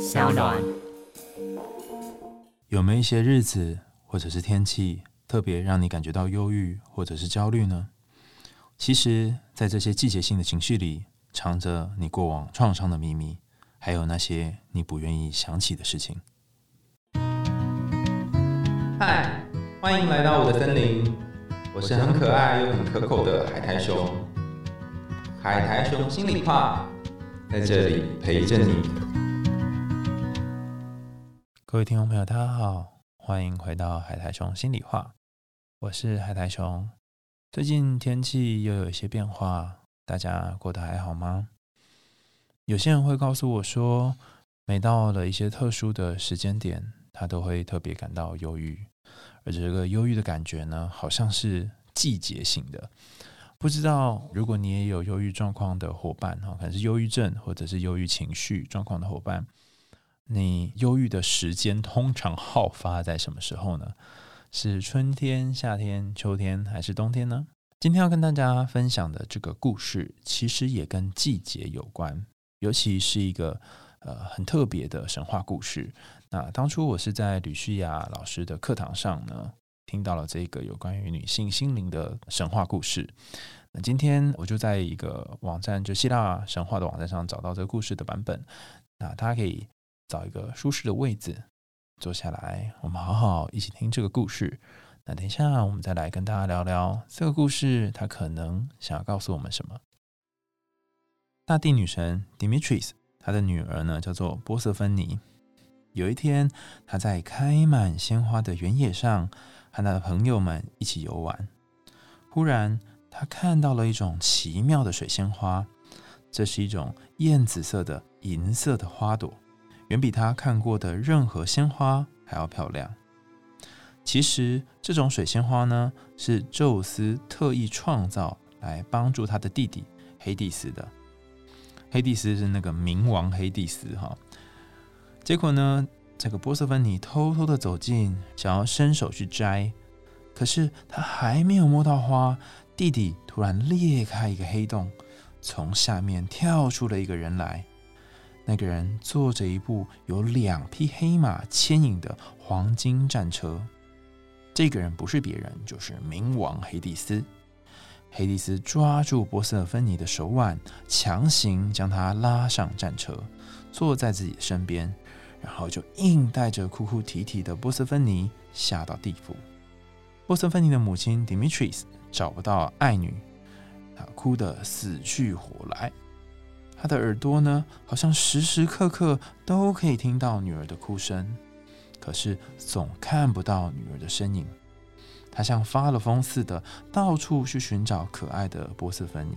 小暖。有没有一些日子或者是天气特别让你感觉到忧郁或者是焦虑呢？其实，在这些季节性的情绪里，藏着你过往创伤的秘密，还有那些你不愿意想起的事情。嗨，欢迎来到我的森林，我是很可爱又很可口的海苔熊。海苔熊心里话，在这里陪着你。各位听众朋友，大家好，欢迎回到海苔熊心里话，我是海苔熊。最近天气又有一些变化，大家过得还好吗？有些人会告诉我说，每到了一些特殊的时间点，他都会特别感到忧郁，而这个忧郁的感觉呢，好像是季节性的。不知道如果你也有忧郁状况的伙伴哈，可能是忧郁症或者是忧郁情绪状况的伙伴，你忧郁的时间通常好发在什么时候呢？是春天、夏天、秋天还是冬天呢？今天要跟大家分享的这个故事，其实也跟季节有关，尤其是一个呃很特别的神话故事。那当初我是在吕旭雅老师的课堂上呢，听到了这个有关于女性心灵的神话故事。那今天我就在一个网站，就希腊神话的网站上找到这个故事的版本。那大家可以找一个舒适的位置。坐下来，我们好好一起听这个故事。那等一下，我们再来跟大家聊聊这个故事，它可能想要告诉我们什么。大地女神 Dimitris，她的女儿呢叫做波瑟芬尼。有一天，她在开满鲜花的原野上和她的朋友们一起游玩。忽然，她看到了一种奇妙的水仙花，这是一种艳紫色的银色的花朵。远比他看过的任何鲜花还要漂亮。其实，这种水仙花呢，是宙斯特意创造来帮助他的弟弟黑帝斯的。黑帝斯是那个冥王黑帝斯哈。结果呢，这个波瑟芬尼偷偷的走近，想要伸手去摘，可是他还没有摸到花，弟弟突然裂开一个黑洞，从下面跳出了一个人来。那个人坐着一部有两匹黑马牵引的黄金战车。这个人不是别人，就是冥王黑帝斯。黑帝斯抓住波瑟芬尼的手腕，强行将她拉上战车，坐在自己的身边，然后就硬带着哭哭啼啼的波瑟芬尼下到地府。波瑟芬尼的母亲 Dimitris 找不到爱女，她哭得死去活来。他的耳朵呢，好像时时刻刻都可以听到女儿的哭声，可是总看不到女儿的身影。他像发了疯似的，到处去寻找可爱的波斯芬尼。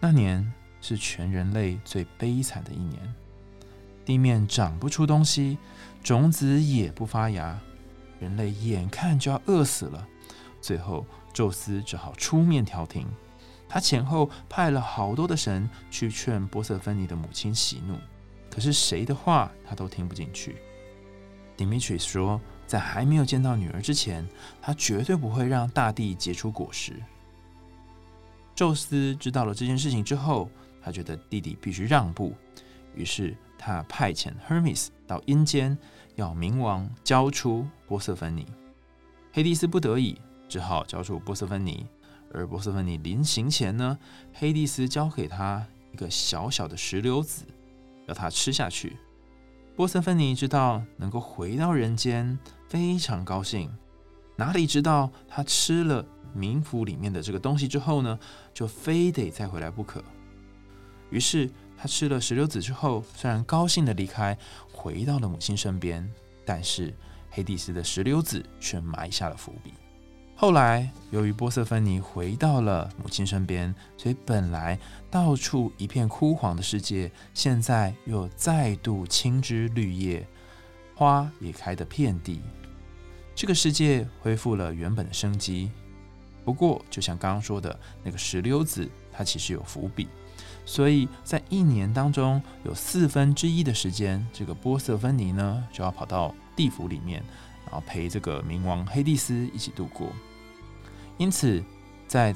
那年是全人类最悲惨的一年，地面长不出东西，种子也不发芽，人类眼看就要饿死了。最后，宙斯只好出面调停。他前后派了好多的神去劝波瑟芬尼的母亲息怒，可是谁的话他都听不进去。Dimitris 说，在还没有见到女儿之前，他绝对不会让大地结出果实。宙斯知道了这件事情之后，他觉得弟弟必须让步，于是他派遣 Hermes 到阴间，要冥王交出波瑟芬尼。黑帝斯不得已，只好交出波瑟芬尼。而波斯芬尼临行前呢，黑蒂斯交给他一个小小的石榴籽，要他吃下去。波斯芬尼知道能够回到人间，非常高兴。哪里知道他吃了冥府里面的这个东西之后呢，就非得再回来不可。于是他吃了石榴籽之后，虽然高兴的离开，回到了母亲身边，但是黑蒂斯的石榴籽却埋下了伏笔。后来，由于波瑟芬尼回到了母亲身边，所以本来到处一片枯黄的世界，现在又再度青枝绿叶，花也开得遍地。这个世界恢复了原本的生机。不过，就像刚刚说的那个石榴籽，它其实有伏笔，所以在一年当中有四分之一的时间，这个波色芬尼呢就要跑到地府里面，然后陪这个冥王黑帝斯一起度过。因此，在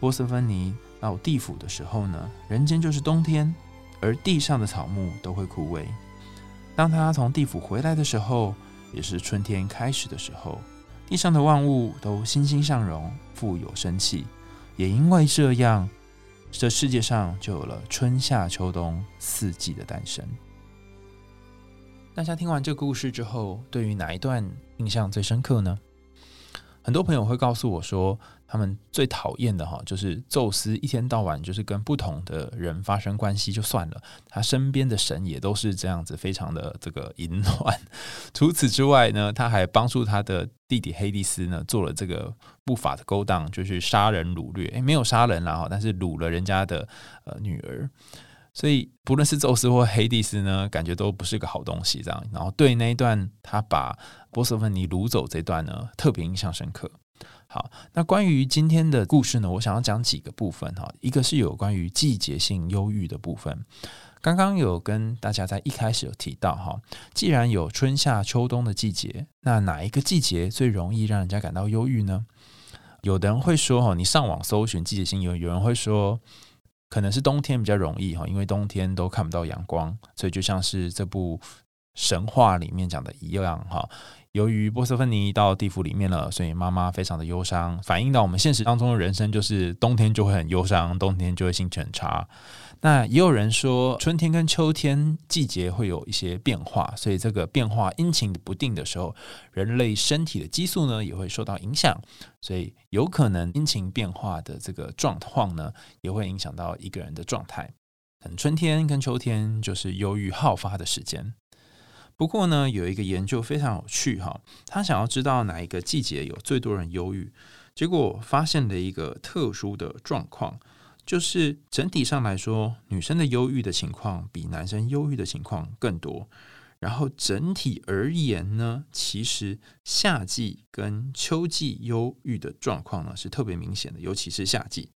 波斯芬尼到地府的时候呢，人间就是冬天，而地上的草木都会枯萎。当他从地府回来的时候，也是春天开始的时候，地上的万物都欣欣向荣，富有生气。也因为这样，这世界上就有了春夏秋冬四季的诞生。大家听完这个故事之后，对于哪一段印象最深刻呢？很多朋友会告诉我说，他们最讨厌的哈，就是宙斯一天到晚就是跟不同的人发生关系就算了，他身边的神也都是这样子，非常的这个淫乱。除此之外呢，他还帮助他的弟弟黑帝斯呢做了这个不法的勾当，就是杀人掳掠。诶，没有杀人啦哈，但是掳了人家的呃女儿。所以不论是宙斯或黑帝斯呢，感觉都不是个好东西。这样，然后对那一段他把波瑟芬尼掳走这段呢，特别印象深刻。好，那关于今天的故事呢，我想要讲几个部分哈。一个是有关于季节性忧郁的部分。刚刚有跟大家在一开始有提到哈，既然有春夏秋冬的季节，那哪一个季节最容易让人家感到忧郁呢？有的人会说哈，你上网搜寻季节性忧郁，有人会说。可能是冬天比较容易哈，因为冬天都看不到阳光，所以就像是这部神话里面讲的一样哈。由于波斯芬尼到地府里面了，所以妈妈非常的忧伤，反映到我们现实当中的人生就是冬天就会很忧伤，冬天就会心情很差。那也有人说，春天跟秋天季节会有一些变化，所以这个变化阴晴不定的时候，人类身体的激素呢也会受到影响，所以有可能阴晴变化的这个状况呢，也会影响到一个人的状态。可能春天跟秋天就是忧郁好发的时间。不过呢，有一个研究非常有趣哈，他想要知道哪一个季节有最多人忧郁，结果发现了一个特殊的状况。就是整体上来说，女生的忧郁的情况比男生忧郁的情况更多。然后整体而言呢，其实夏季跟秋季忧郁的状况呢是特别明显的，尤其是夏季。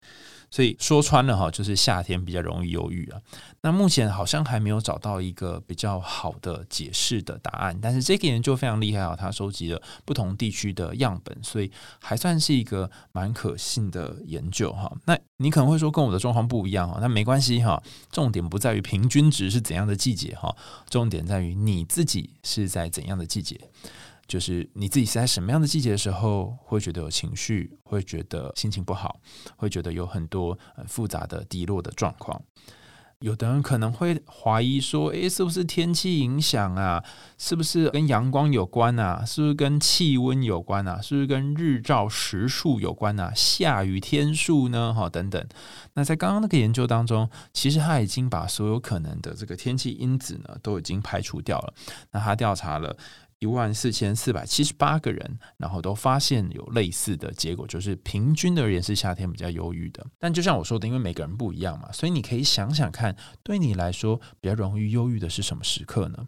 所以说穿了哈，就是夏天比较容易忧郁啊。那目前好像还没有找到一个比较好的解释的答案，但是这个研究非常厉害啊，他收集了不同地区的样本，所以还算是一个蛮可信的研究哈。那你可能会说跟我的状况不一样哈，那没关系哈，重点不在于平均值是怎样的季节哈，重点在于你自己是在怎样的季节。就是你自己是在什么样的季节的时候，会觉得有情绪，会觉得心情不好，会觉得有很多很复杂的低落的状况。有的人可能会怀疑说：“诶，是不是天气影响啊？是不是跟阳光有关啊？是不是跟气温有关啊？是不是跟日照时数有关啊？下雨天数呢？哈，等等。那在刚刚那个研究当中，其实他已经把所有可能的这个天气因子呢，都已经排除掉了。那他调查了。一万四千四百七十八个人，然后都发现有类似的结果，就是平均而言是夏天比较忧郁的。但就像我说的，因为每个人不一样嘛，所以你可以想想看，对你来说比较容易忧郁的是什么时刻呢？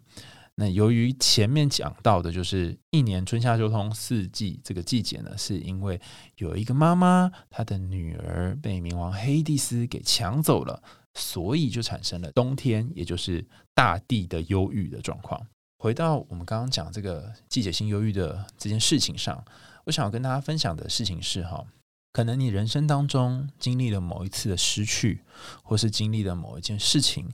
那由于前面讲到的就是一年春夏秋冬四季这个季节呢，是因为有一个妈妈她的女儿被冥王黑帝斯给抢走了，所以就产生了冬天，也就是大地的忧郁的状况。回到我们刚刚讲这个季节性忧郁的这件事情上，我想要跟大家分享的事情是哈，可能你人生当中经历了某一次的失去，或是经历了某一件事情。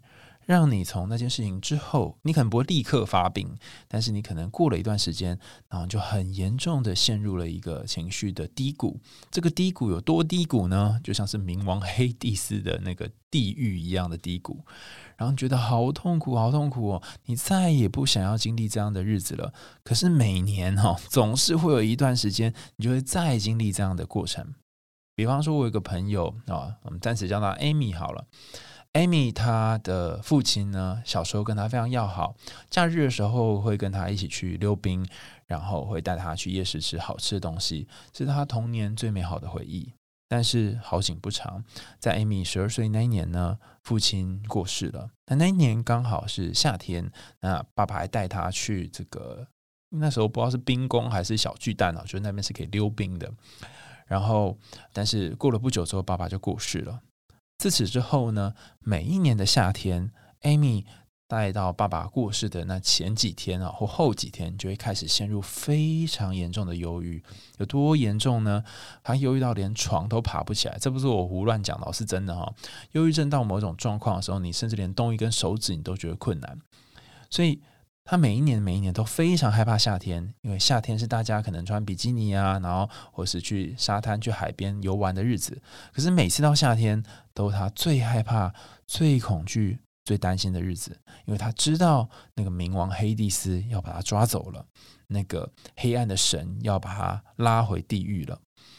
让你从那件事情之后，你可能不会立刻发病，但是你可能过了一段时间，然后就很严重的陷入了一个情绪的低谷。这个低谷有多低谷呢？就像是冥王黑帝斯的那个地狱一样的低谷，然后觉得好痛苦，好痛苦哦！你再也不想要经历这样的日子了。可是每年哈，总是会有一段时间，你就会再经历这样的过程。比方说，我有个朋友啊，我们暂时叫他 Amy 好了。Amy 她的父亲呢，小时候跟她非常要好，假日的时候会跟她一起去溜冰，然后会带她去夜市吃好吃的东西，是她童年最美好的回忆。但是好景不长，在 Amy 十二岁那一年呢，父亲过世了。那那一年刚好是夏天，那爸爸还带她去这个那时候不知道是冰宫还是小巨蛋啊，就那边是可以溜冰的。然后，但是过了不久之后，爸爸就过世了。自此之后呢，每一年的夏天，Amy 带到爸爸过世的那前几天啊，或后几天，就会开始陷入非常严重的忧郁。有多严重呢？他忧郁到连床都爬不起来。这不是我胡乱讲的，是真的哈。忧郁症到某种状况的时候，你甚至连动一根手指你都觉得困难。所以他每一年每一年都非常害怕夏天，因为夏天是大家可能穿比基尼啊，然后或是去沙滩、去海边游玩的日子。可是每次到夏天，都是他最害怕、最恐惧、最担心的日子，因为他知道那个冥王黑帝斯要把他抓走了，那个黑暗的神要把他拉回地狱了。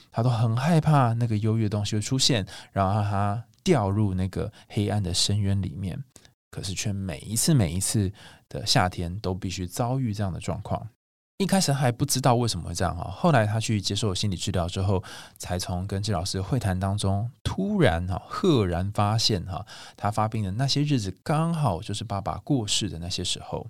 他都很害怕那个优越东西会出现，然后让他掉入那个黑暗的深渊里面。可是却每一次每一次的夏天都必须遭遇这样的状况。一开始还不知道为什么会这样哈，后来他去接受心理治疗之后，才从跟治疗师会谈当中，突然哈赫然发现哈，他发病的那些日子刚好就是爸爸过世的那些时候。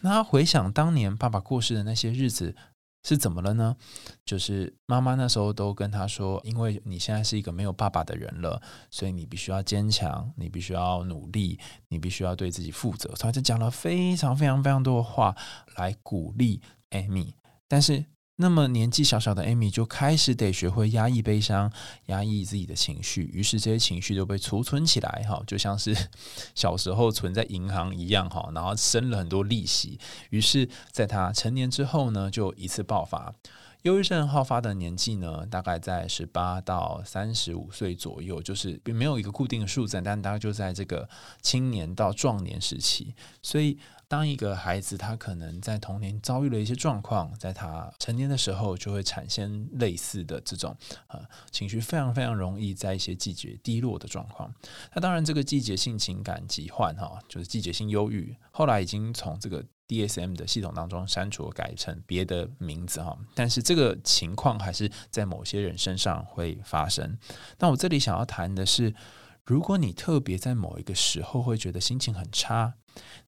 那他回想当年爸爸过世的那些日子。是怎么了呢？就是妈妈那时候都跟他说：“因为你现在是一个没有爸爸的人了，所以你必须要坚强，你必须要努力，你必须要对自己负责。”所以就讲了非常非常非常多的话来鼓励艾米，但是。那么年纪小小的艾米就开始得学会压抑悲伤，压抑自己的情绪，于是这些情绪都被储存起来，哈，就像是 小时候存在银行一样，哈，然后生了很多利息。于是，在他成年之后呢，就一次爆发。忧郁症好发的年纪呢，大概在十八到三十五岁左右，就是并没有一个固定的数字，但大概就在这个青年到壮年时期，所以。当一个孩子他可能在童年遭遇了一些状况，在他成年的时候就会产生类似的这种呃情绪，非常非常容易在一些季节低落的状况。那当然，这个季节性情感疾患哈，就是季节性忧郁，后来已经从这个 DSM 的系统当中删除，改成别的名字哈。但是这个情况还是在某些人身上会发生。那我这里想要谈的是，如果你特别在某一个时候会觉得心情很差。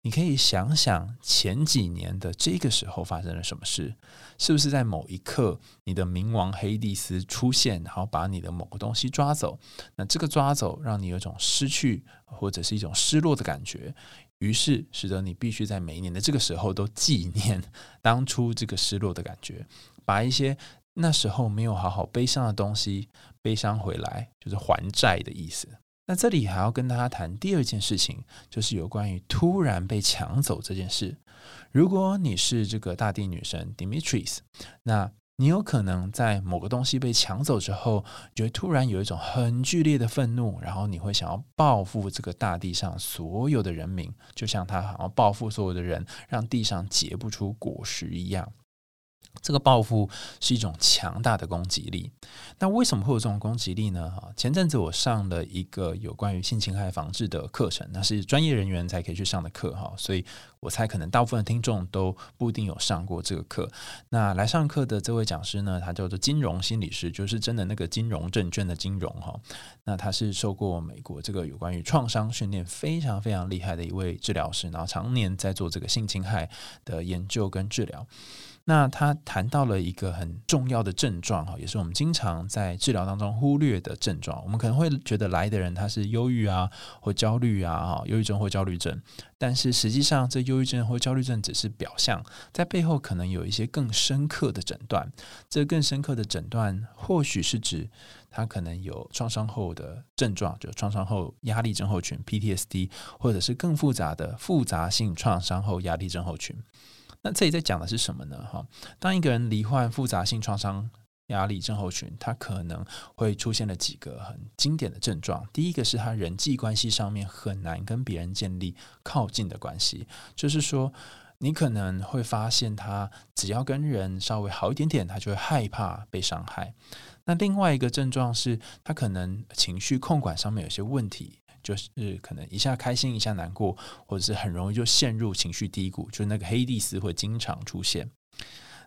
你可以想想前几年的这个时候发生了什么事，是不是在某一刻你的冥王黑帝斯出现，然后把你的某个东西抓走？那这个抓走让你有一种失去或者是一种失落的感觉，于是使得你必须在每一年的这个时候都纪念当初这个失落的感觉，把一些那时候没有好好悲伤的东西悲伤回来，就是还债的意思。那这里还要跟大家谈第二件事情，就是有关于突然被抢走这件事。如果你是这个大地女神 Dimitris，那你有可能在某个东西被抢走之后，就会突然有一种很剧烈的愤怒，然后你会想要报复这个大地上所有的人民，就像他想要报复所有的人，让地上结不出果实一样。这个报复是一种强大的攻击力。那为什么会有这种攻击力呢？哈，前阵子我上了一个有关于性侵害防治的课程，那是专业人员才可以去上的课哈，所以我猜可能大部分听众都不一定有上过这个课。那来上课的这位讲师呢，他叫做金融心理师，就是真的那个金融证券的金融哈。那他是受过美国这个有关于创伤训练非常非常厉害的一位治疗师，然后常年在做这个性侵害的研究跟治疗。那他谈到了一个很重要的症状哈，也是我们经常在治疗当中忽略的症状。我们可能会觉得来的人他是忧郁啊，或焦虑啊，哈，忧郁症或焦虑症。但是实际上，这忧郁症或焦虑症只是表象，在背后可能有一些更深刻的诊断。这更深刻的诊断，或许是指他可能有创伤后的症状，就创伤后压力症候群 （PTSD），或者是更复杂的复杂性创伤后压力症候群。那这里在讲的是什么呢？哈，当一个人罹患复杂性创伤压力症候群，他可能会出现了几个很经典的症状。第一个是他人际关系上面很难跟别人建立靠近的关系，就是说，你可能会发现他只要跟人稍微好一点点，他就会害怕被伤害。那另外一个症状是他可能情绪控管上面有些问题。就是可能一下开心一下难过，或者是很容易就陷入情绪低谷，就是那个黑蒂斯会经常出现。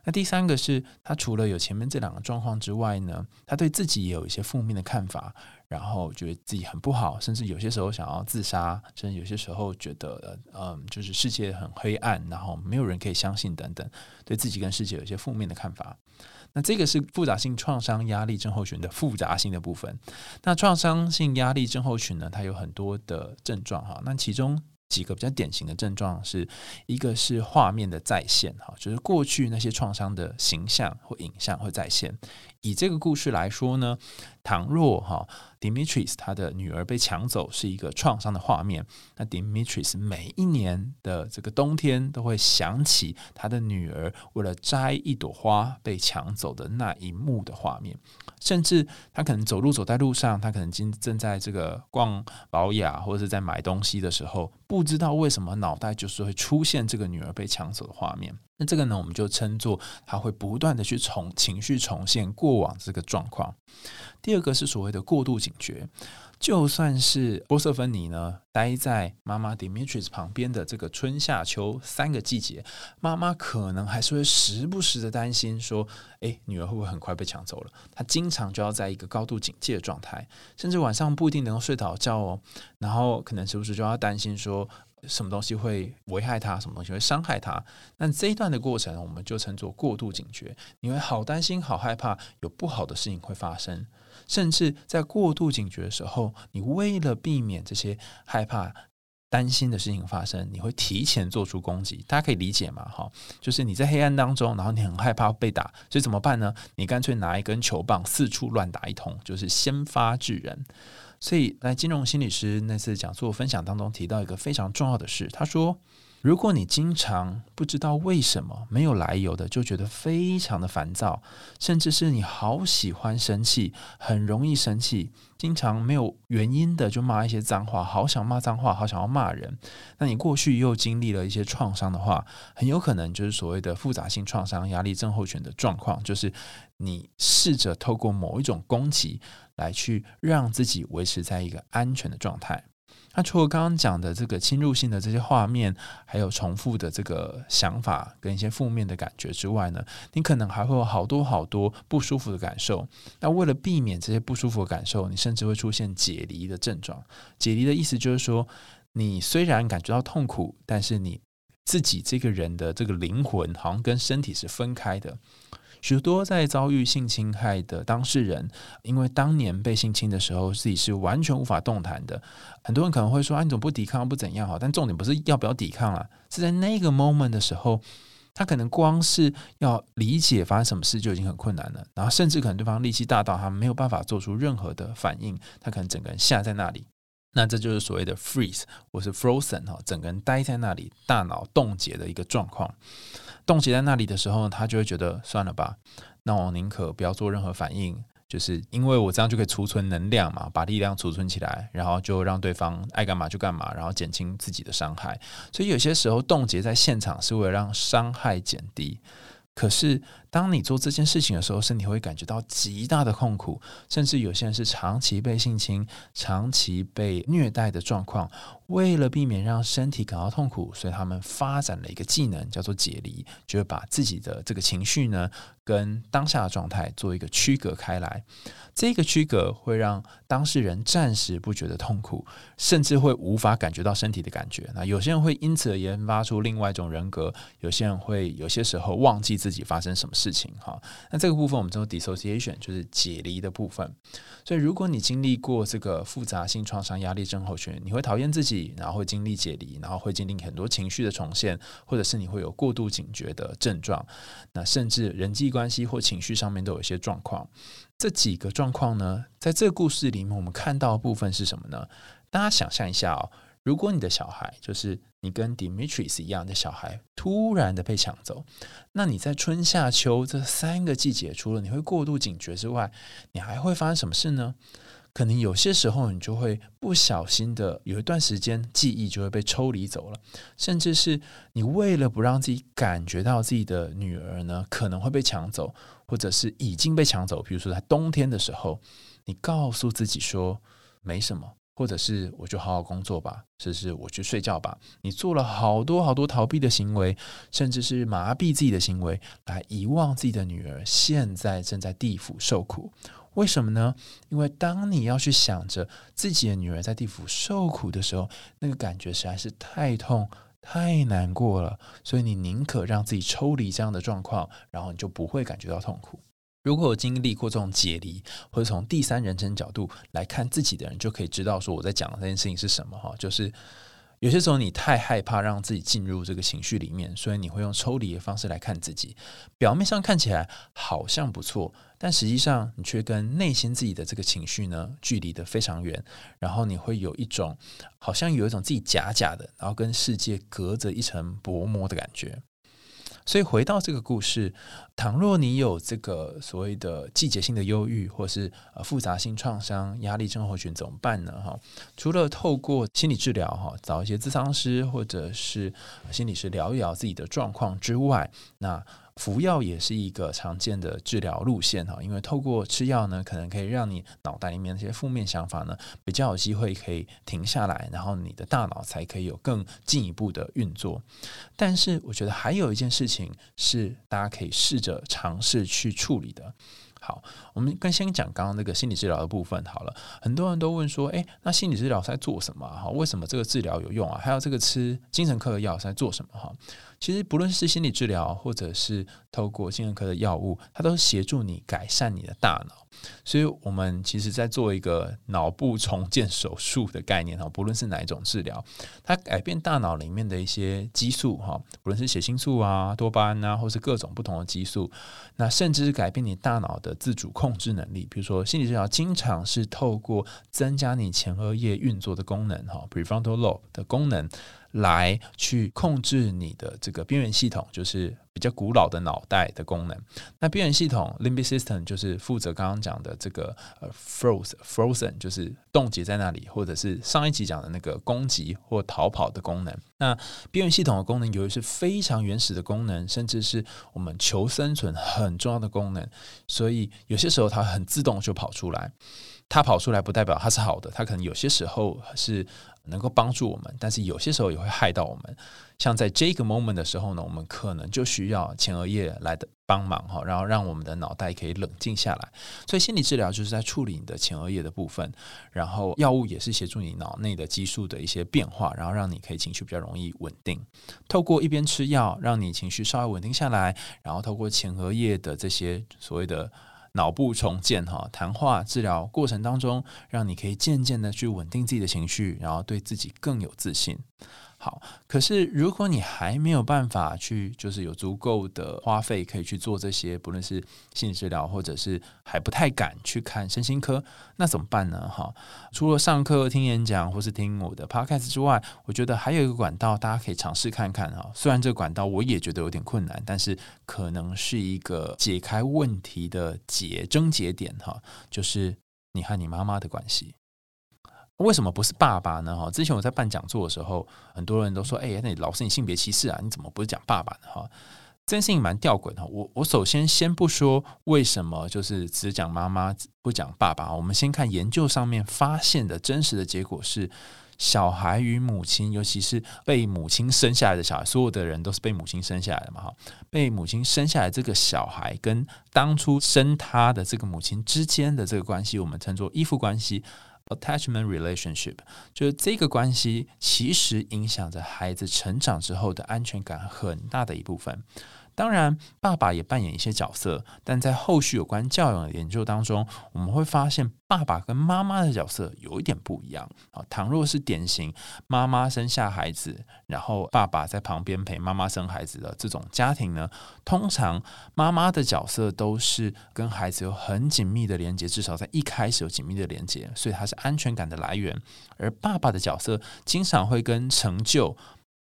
那第三个是他除了有前面这两个状况之外呢，他对自己也有一些负面的看法，然后觉得自己很不好，甚至有些时候想要自杀，甚至有些时候觉得嗯，就是世界很黑暗，然后没有人可以相信等等，对自己跟世界有一些负面的看法。那这个是复杂性创伤压力症候群的复杂性的部分。那创伤性压力症候群呢，它有很多的症状哈。那其中几个比较典型的症状是一个是画面的再现哈，就是过去那些创伤的形象或影像会再现。以这个故事来说呢，倘若哈 Dimitris 他的女儿被抢走是一个创伤的画面。那 Dimitris 每一年的这个冬天都会想起他的女儿为了摘一朵花被抢走的那一幕的画面，甚至他可能走路走在路上，他可能今正在这个逛宝雅或者是在买东西的时候，不知道为什么脑袋就是会出现这个女儿被抢走的画面。那这个呢，我们就称作他会不断的去重情绪重现过往这个状况。第二个是所谓的过度警觉，就算是波瑟芬尼呢，待在妈妈 Dimitris 旁边的这个春夏秋三个季节，妈妈可能还是会时不时的担心说，诶，女儿会不会很快被抢走了？她经常就要在一个高度警戒的状态，甚至晚上不一定能够睡得好觉哦。然后可能时不时就要担心说。什么东西会危害他？什么东西会伤害他？那这一段的过程，我们就称作过度警觉。你会好担心、好害怕，有不好的事情会发生。甚至在过度警觉的时候，你为了避免这些害怕、担心的事情发生，你会提前做出攻击。大家可以理解吗？哈，就是你在黑暗当中，然后你很害怕被打，所以怎么办呢？你干脆拿一根球棒四处乱打一通，就是先发制人。所以，在金融心理师那次讲座分享当中提到一个非常重要的事，他说。如果你经常不知道为什么没有来由的就觉得非常的烦躁，甚至是你好喜欢生气，很容易生气，经常没有原因的就骂一些脏话，好想骂脏话，好想要骂人。那你过去又经历了一些创伤的话，很有可能就是所谓的复杂性创伤压力症候群的状况，就是你试着透过某一种攻击来去让自己维持在一个安全的状态。那除了刚刚讲的这个侵入性的这些画面，还有重复的这个想法跟一些负面的感觉之外呢，你可能还会有好多好多不舒服的感受。那为了避免这些不舒服的感受，你甚至会出现解离的症状。解离的意思就是说，你虽然感觉到痛苦，但是你自己这个人的这个灵魂好像跟身体是分开的。许多在遭遇性侵害的当事人，因为当年被性侵的时候，自己是完全无法动弹的。很多人可能会说：“啊，你怎么不抵抗，不怎样哈？”但重点不是要不要抵抗啊，是在那个 moment 的时候，他可能光是要理解发生什么事就已经很困难了。然后甚至可能对方力气大到他没有办法做出任何的反应，他可能整个人吓在那里。那这就是所谓的 freeze 或是 frozen 哈，整个人呆在那里，大脑冻结的一个状况。冻结在那里的时候，他就会觉得算了吧，那我宁可不要做任何反应，就是因为我这样就可以储存能量嘛，把力量储存起来，然后就让对方爱干嘛就干嘛，然后减轻自己的伤害。所以有些时候冻结在现场是为了让伤害减低。可是，当你做这件事情的时候，身体会感觉到极大的痛苦，甚至有些人是长期被性侵、长期被虐待的状况。为了避免让身体感到痛苦，所以他们发展了一个技能，叫做解离，就是把自己的这个情绪呢，跟当下的状态做一个区隔开来。这个区隔会让当事人暂时不觉得痛苦，甚至会无法感觉到身体的感觉。那有些人会因此而研发出另外一种人格，有些人会有些时候忘记自己发生什么事情。哈，那这个部分我们叫做 dissociation，就是解离的部分。所以，如果你经历过这个复杂性创伤压力症候群，你会讨厌自己，然后会经历解离，然后会经历很多情绪的重现，或者是你会有过度警觉的症状。那甚至人际关系或情绪上面都有一些状况。这几个状况呢，在这个故事里面，我们看到部分是什么呢？大家想象一下哦，如果你的小孩就是你跟 Dimitris 一样的小孩，突然的被抢走，那你在春夏秋这三个季节，除了你会过度警觉之外，你还会发生什么事呢？可能有些时候，你就会不小心的有一段时间记忆就会被抽离走了，甚至是你为了不让自己感觉到自己的女儿呢可能会被抢走，或者是已经被抢走，比如说在冬天的时候，你告诉自己说没什么，或者是我就好好工作吧，甚至是我去睡觉吧。你做了好多好多逃避的行为，甚至是麻痹自己的行为，来遗忘自己的女儿现在正在地府受苦。为什么呢？因为当你要去想着自己的女儿在地府受苦的时候，那个感觉实在是太痛、太难过了，所以你宁可让自己抽离这样的状况，然后你就不会感觉到痛苦。如果有经历过这种解离，或者从第三人称角度来看自己的人，就可以知道说我在讲的这件事情是什么哈，就是有些时候你太害怕让自己进入这个情绪里面，所以你会用抽离的方式来看自己。表面上看起来好像不错，但实际上你却跟内心自己的这个情绪呢距离的非常远。然后你会有一种好像有一种自己假假的，然后跟世界隔着一层薄膜的感觉。所以回到这个故事，倘若你有这个所谓的季节性的忧郁，或是呃复杂性创伤、压力症候群怎么办呢？哈，除了透过心理治疗哈，找一些咨商师或者是心理师聊一聊自己的状况之外，那。服药也是一个常见的治疗路线哈，因为透过吃药呢，可能可以让你脑袋里面那些负面想法呢，比较有机会可以停下来，然后你的大脑才可以有更进一步的运作。但是，我觉得还有一件事情是大家可以试着尝试去处理的。好，我们跟先讲刚刚那个心理治疗的部分好了。很多人都问说，诶，那心理治疗在做什么？哈，为什么这个治疗有用啊？还有这个吃精神科的药在做什么？哈？其实不论是心理治疗，或者是透过精神科的药物，它都协助你改善你的大脑。所以，我们其实在做一个脑部重建手术的概念哈。不论是哪一种治疗，它改变大脑里面的一些激素哈，不论是血清素啊、多巴胺啊，或是各种不同的激素，那甚至是改变你大脑的自主控制能力。比如说，心理治疗经常是透过增加你前额叶运作的功能哈 （prefrontal lobe） 的功能。来去控制你的这个边缘系统，就是比较古老的脑袋的功能。那边缘系统 （limbic system） 就是负责刚刚讲的这个呃 froze frozen，就是冻结在那里，或者是上一集讲的那个攻击或逃跑的功能。那边缘系统的功能，由于是非常原始的功能，甚至是我们求生存很重要的功能，所以有些时候它很自动就跑出来。它跑出来不代表它是好的，它可能有些时候是。能够帮助我们，但是有些时候也会害到我们。像在这个 moment 的时候呢，我们可能就需要前额叶来的帮忙哈，然后让我们的脑袋可以冷静下来。所以心理治疗就是在处理你的前额叶的部分，然后药物也是协助你脑内的激素的一些变化，然后让你可以情绪比较容易稳定。透过一边吃药，让你情绪稍微稳定下来，然后透过前额叶的这些所谓的。脑部重建哈，谈话治疗过程当中，让你可以渐渐的去稳定自己的情绪，然后对自己更有自信。好，可是如果你还没有办法去，就是有足够的花费可以去做这些，不论是心理治疗，或者是还不太敢去看身心科，那怎么办呢？哈，除了上课、听演讲或是听我的 podcast 之外，我觉得还有一个管道，大家可以尝试看看哈。虽然这个管道我也觉得有点困难，但是可能是一个解开问题的结症结点哈，就是你和你妈妈的关系。为什么不是爸爸呢？哈，之前我在办讲座的时候，很多人都说：“哎，那你老师你性别歧视啊？你怎么不是讲爸爸呢？”哈，这件事情蛮吊诡的。我我首先先不说为什么就是只讲妈妈不讲爸爸，我们先看研究上面发现的真实的结果是，小孩与母亲，尤其是被母亲生下来的小孩，所有的人都是被母亲生下来的嘛？哈，被母亲生下来这个小孩跟当初生他的这个母亲之间的这个关系，我们称作依附关系。Attachment relationship 就是这个关系，其实影响着孩子成长之后的安全感很大的一部分。当然，爸爸也扮演一些角色，但在后续有关教养的研究当中，我们会发现爸爸跟妈妈的角色有一点不一样。啊，倘若是典型妈妈生下孩子，然后爸爸在旁边陪妈妈生孩子的这种家庭呢，通常妈妈的角色都是跟孩子有很紧密的连接，至少在一开始有紧密的连接，所以他是安全感的来源。而爸爸的角色经常会跟成就、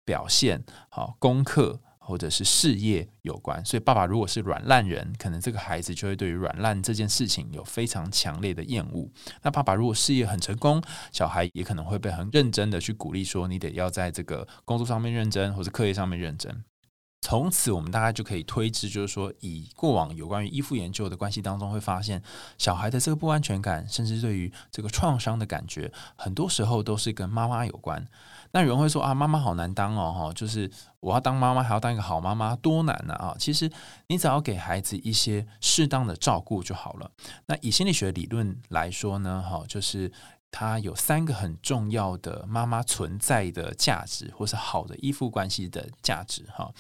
表现、好功课。或者是事业有关，所以爸爸如果是软烂人，可能这个孩子就会对于软烂这件事情有非常强烈的厌恶。那爸爸如果事业很成功，小孩也可能会被很认真的去鼓励说，你得要在这个工作上面认真，或者课业上面认真。从此，我们大概就可以推知，就是说，以过往有关于依附研究的关系当中，会发现小孩的这个不安全感，甚至对于这个创伤的感觉，很多时候都是跟妈妈有关。那有人会说啊，妈妈好难当哦，哈，就是我要当妈妈，还要当一个好妈妈，多难呢啊！其实你只要给孩子一些适当的照顾就好了。那以心理学理论来说呢，哈，就是它有三个很重要的妈妈存在的价值，或是好的依附关系的价值，哈。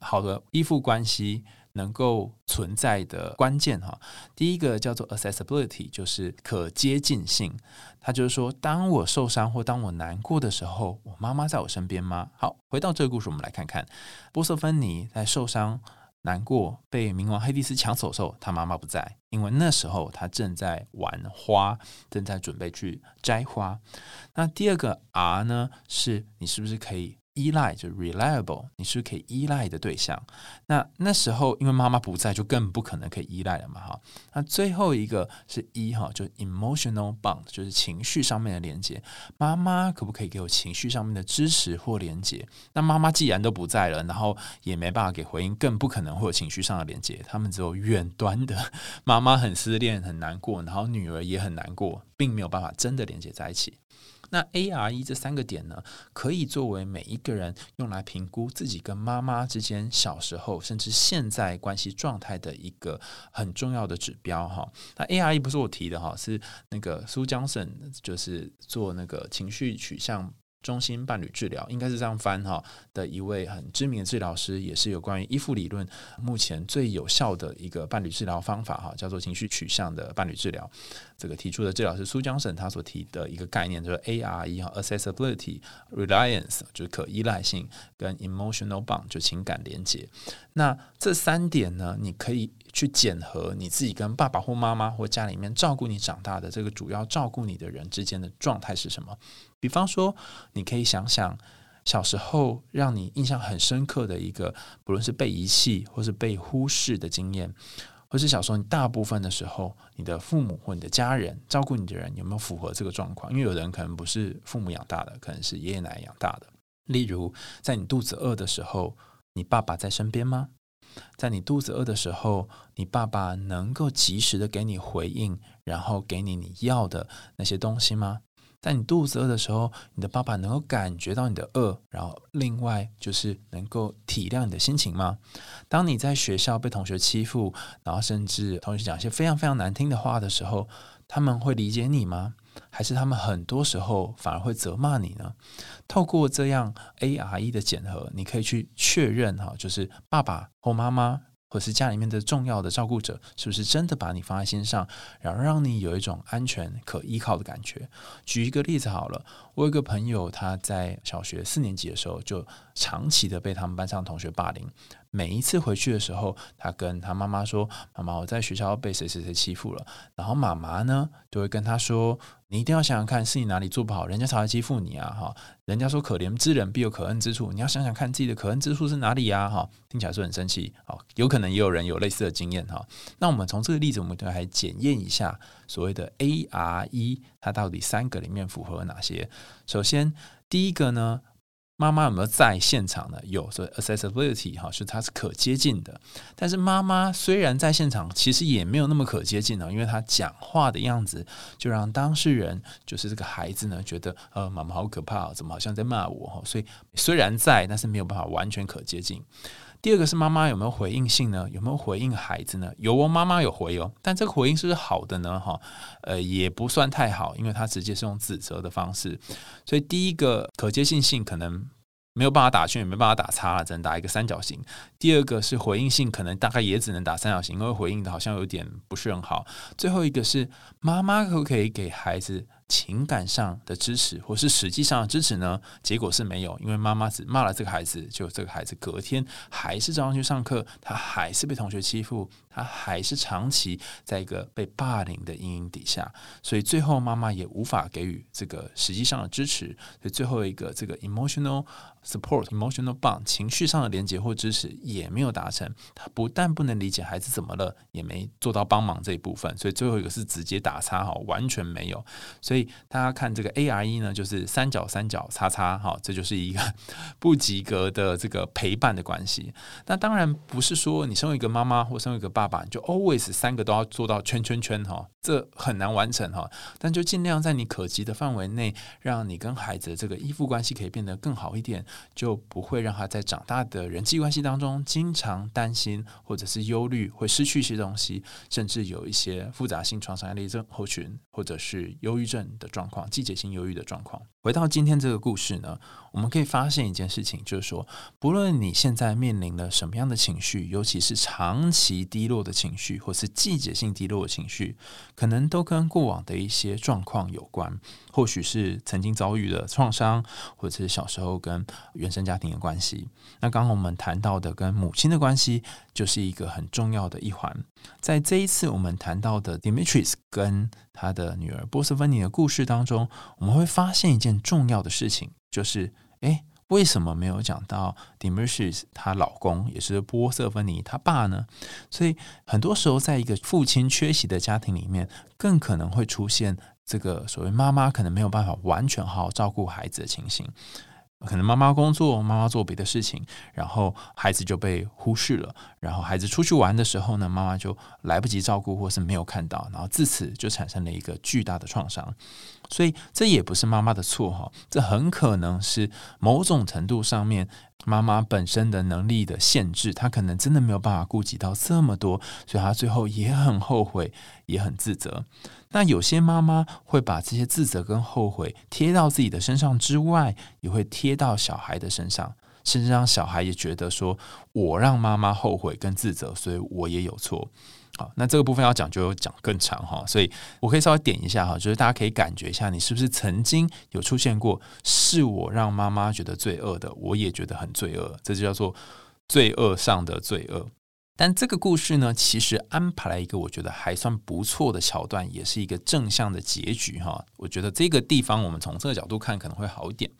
好的依附关系能够存在的关键哈。第一个叫做 accessibility，就是可接近性。他就是说，当我受伤或当我难过的时候，我妈妈在我身边吗？好，回到这个故事，我们来看看波瑟芬尼在受伤。难过被冥王黑帝斯抢走的时候，他妈妈不在，因为那时候他正在玩花，正在准备去摘花。那第二个 R 呢，是你是不是可以？依赖就 reliable，你是可以依赖的对象。那那时候因为妈妈不在，就更不可能可以依赖了嘛，哈。那最后一个是一哈，就 emotional bond，就是情绪上面的连接。妈妈可不可以给我情绪上面的支持或连接？那妈妈既然都不在了，然后也没办法给回应，更不可能会有情绪上的连接。他们只有远端的，妈妈很失恋很难过，然后女儿也很难过，并没有办法真的连接在一起。那 A R E 这三个点呢，可以作为每一个人用来评估自己跟妈妈之间小时候甚至现在关系状态的一个很重要的指标哈。那 A R E 不是我提的哈，是那个苏江省就是做那个情绪取向。中心伴侣治疗应该是这样翻哈的一位很知名的治疗师，也是有关于依附理论目前最有效的一个伴侣治疗方法哈，叫做情绪取向的伴侣治疗。这个提出的治疗师苏江省他所提的一个概念就是 A R E 哈，Accessibility、Reliance 就是可依赖性跟 Emotional Bond 就情感连接。那这三点呢，你可以。去检核你自己跟爸爸或妈妈或家里面照顾你长大的这个主要照顾你的人之间的状态是什么？比方说，你可以想想小时候让你印象很深刻的一个，不论是被遗弃或是被忽视的经验，或是小时候你大部分的时候，你的父母或你的家人照顾你的人有没有符合这个状况？因为有的人可能不是父母养大的，可能是爷爷奶奶养大的。例如，在你肚子饿的时候，你爸爸在身边吗？在你肚子饿的时候，你爸爸能够及时的给你回应，然后给你你要的那些东西吗？在你肚子饿的时候，你的爸爸能够感觉到你的饿，然后另外就是能够体谅你的心情吗？当你在学校被同学欺负，然后甚至同学讲一些非常非常难听的话的时候，他们会理解你吗？还是他们很多时候反而会责骂你呢？透过这样 A R E 的检核，你可以去确认哈，就是爸爸或妈妈。或是家里面的重要的照顾者，是不是真的把你放在心上，然后让你有一种安全可依靠的感觉？举一个例子好了，我有个朋友，他在小学四年级的时候，就长期的被他们班上同学霸凌。每一次回去的时候，他跟他妈妈说：“妈妈，我在学校被谁谁谁欺负了。”然后妈妈呢，就会跟他说：“你一定要想想看，是你哪里做不好，人家才会欺负你啊！哈，人家说可怜之人必有可恨之处，你要想想看自己的可恨之处是哪里呀！哈，听起来是很生气。好，有可能也有人有类似的经验哈。那我们从这个例子，我们就来检验一下所谓的 A R E，它到底三个里面符合哪些？首先，第一个呢。妈妈有没有在现场呢？有，所以 accessibility 哈是它是可接近的。但是妈妈虽然在现场，其实也没有那么可接近呢，因为她讲话的样子就让当事人就是这个孩子呢觉得呃妈妈好可怕，怎么好像在骂我哈？所以虽然在，但是没有办法完全可接近。第二个是妈妈有没有回应性呢？有没有回应孩子呢？有哦，妈妈有回哦，但这个回应是不是好的呢？哈，呃，也不算太好，因为他直接是用指责的方式，所以第一个可接近性可能。没有办法打圈，也没办法打叉了，只能打一个三角形。第二个是回应性，可能大概也只能打三角形，因为回应的好像有点不是很好。最后一个是妈妈可不可以给孩子？情感上的支持，或是实际上的支持呢？结果是没有，因为妈妈只骂了这个孩子，就这个孩子隔天还是照样去上课，他还是被同学欺负，他还是长期在一个被霸凌的阴影底下，所以最后妈妈也无法给予这个实际上的支持，所以最后一个这个 emotional support、emotional bond 情绪上的连接或支持也没有达成。他不但不能理解孩子怎么了，也没做到帮忙这一部分，所以最后一个是直接打叉哈，完全没有，所以。大家看这个 A R E 呢，就是三角三角叉叉，哈，这就是一个 不及格的这个陪伴的关系。那当然不是说你身为一个妈妈或身为一个爸爸，就 always 三个都要做到圈圈圈哈，这很难完成哈。但就尽量在你可及的范围内，让你跟孩子这个依附关系可以变得更好一点，就不会让他在长大的人际关系当中经常担心或者是忧虑会失去一些东西，甚至有一些复杂性创伤压力症候群或者是忧郁症。的状况，季节性忧郁的状况。回到今天这个故事呢，我们可以发现一件事情，就是说，不论你现在面临了什么样的情绪，尤其是长期低落的情绪，或是季节性低落的情绪，可能都跟过往的一些状况有关。或许是曾经遭遇的创伤，或者是小时候跟原生家庭的关系。那刚刚我们谈到的跟母亲的关系，就是一个很重要的一环。在这一次我们谈到的 Dimitris 跟他的女儿波斯芬尼的故事当中，我们会发现一件重要的事情，就是诶，为什么没有讲到 Dimitris 她老公也是波瑟芬尼他爸呢？所以很多时候，在一个父亲缺席的家庭里面，更可能会出现。这个所谓妈妈可能没有办法完全好好照顾孩子的情形，可能妈妈工作，妈妈做别的事情，然后孩子就被忽视了。然后孩子出去玩的时候呢，妈妈就来不及照顾，或是没有看到，然后自此就产生了一个巨大的创伤。所以这也不是妈妈的错哈，这很可能是某种程度上面妈妈本身的能力的限制，她可能真的没有办法顾及到这么多，所以她最后也很后悔，也很自责。那有些妈妈会把这些自责跟后悔贴到自己的身上之外，也会贴到小孩的身上，甚至让小孩也觉得说，我让妈妈后悔跟自责，所以我也有错。那这个部分要讲就讲更长哈，所以我可以稍微点一下哈，就是大家可以感觉一下，你是不是曾经有出现过，是我让妈妈觉得罪恶的，我也觉得很罪恶，这就叫做罪恶上的罪恶。但这个故事呢，其实安排了一个我觉得还算不错的桥段，也是一个正向的结局哈。我觉得这个地方我们从这个角度看可能会好一点。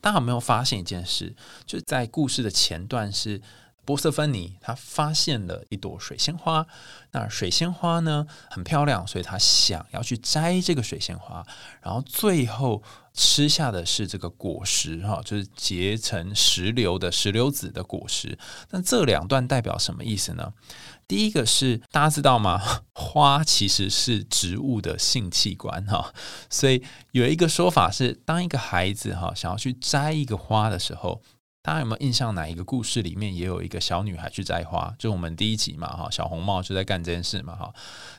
大家有没有发现一件事？就在故事的前段是。波瑟芬尼他发现了一朵水仙花，那水仙花呢很漂亮，所以他想要去摘这个水仙花，然后最后吃下的是这个果实哈，就是结成石榴的石榴籽的果实。那这两段代表什么意思呢？第一个是大家知道吗？花其实是植物的性器官哈，所以有一个说法是，当一个孩子哈想要去摘一个花的时候。大家有没有印象？哪一个故事里面也有一个小女孩去摘花？就我们第一集嘛，哈，小红帽就在干这件事嘛，哈。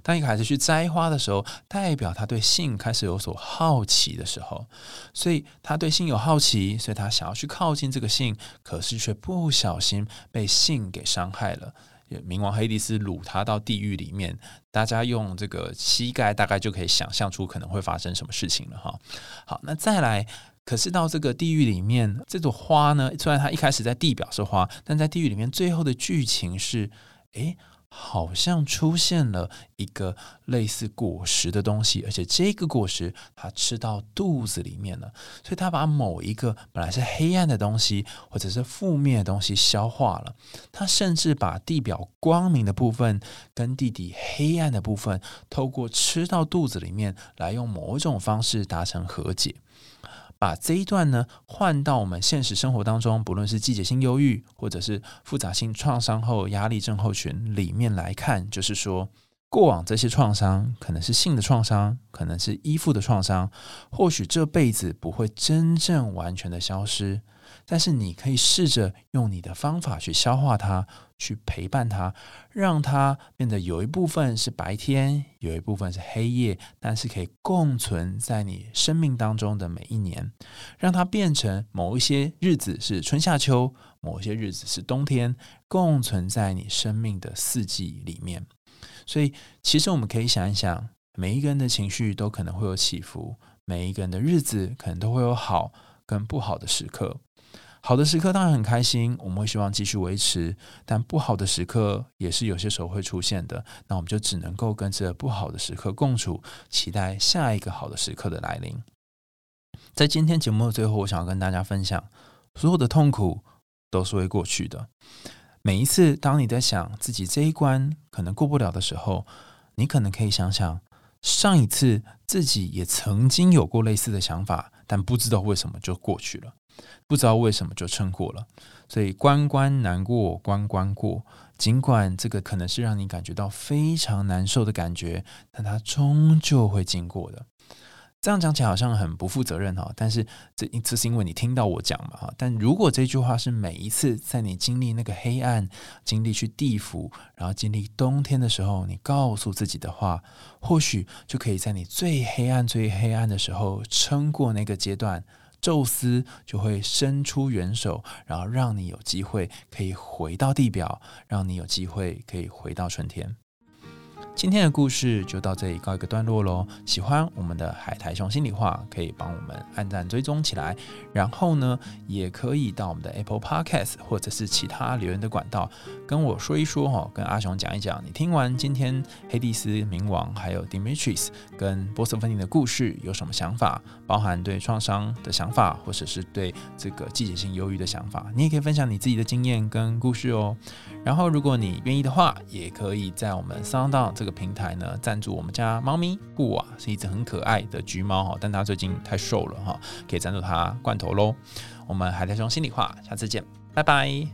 当一个孩子去摘花的时候，代表他对性开始有所好奇的时候，所以他对性有好奇，所以他想要去靠近这个性，可是却不小心被性给伤害了。冥王黑帝斯掳他到地狱里面，大家用这个膝盖大概就可以想象出可能会发生什么事情了，哈。好，那再来。可是到这个地狱里面，这朵花呢？虽然它一开始在地表是花，但在地狱里面，最后的剧情是：诶，好像出现了一个类似果实的东西，而且这个果实它吃到肚子里面了，所以它把某一个本来是黑暗的东西或者是负面的东西消化了。它甚至把地表光明的部分跟地底黑暗的部分，透过吃到肚子里面来用某种方式达成和解。把这一段呢换到我们现实生活当中，不论是季节性忧郁，或者是复杂性创伤后压力症候群里面来看，就是说，过往这些创伤可能是性的创伤，可能是依附的创伤，或许这辈子不会真正完全的消失。但是你可以试着用你的方法去消化它，去陪伴它，让它变得有一部分是白天，有一部分是黑夜，但是可以共存在你生命当中的每一年，让它变成某一些日子是春夏秋，某一些日子是冬天，共存在你生命的四季里面。所以，其实我们可以想一想，每一个人的情绪都可能会有起伏，每一个人的日子可能都会有好跟不好的时刻。好的时刻当然很开心，我们会希望继续维持，但不好的时刻也是有些时候会出现的。那我们就只能够跟这不好的时刻共处，期待下一个好的时刻的来临。在今天节目的最后，我想要跟大家分享，所有的痛苦都是会过去的。每一次当你在想自己这一关可能过不了的时候，你可能可以想想上一次自己也曾经有过类似的想法，但不知道为什么就过去了。不知道为什么就撑过了，所以关关难过关关过。尽管这个可能是让你感觉到非常难受的感觉，但它终究会经过的。这样讲起来好像很不负责任哈，但是这一次是因为你听到我讲嘛哈。但如果这句话是每一次在你经历那个黑暗、经历去地府，然后经历冬天的时候，你告诉自己的话，或许就可以在你最黑暗、最黑暗的时候撑过那个阶段，宙斯就会伸出援手，然后让你有机会可以回到地表，让你有机会可以回到春天。今天的故事就到这里告一个段落喽。喜欢我们的海苔熊心里话，可以帮我们按赞追踪起来。然后呢，也可以到我们的 Apple Podcast 或者是其他留言的管道，跟我说一说哈，跟阿雄讲一讲，你听完今天黑蒂斯冥王还有 Dimitris 跟波瑟芬尼的故事有什么想法？包含对创伤的想法，或者是对这个季节性忧郁的想法，你也可以分享你自己的经验跟故事哦。然后，如果你愿意的话，也可以在我们 Sound 这个平台呢赞助我们家猫咪布瓦，是一只很可爱的橘猫哈，但它最近太瘦了哈，可以赞助它罐头喽。我们海苔熊心里话，下次见，拜拜。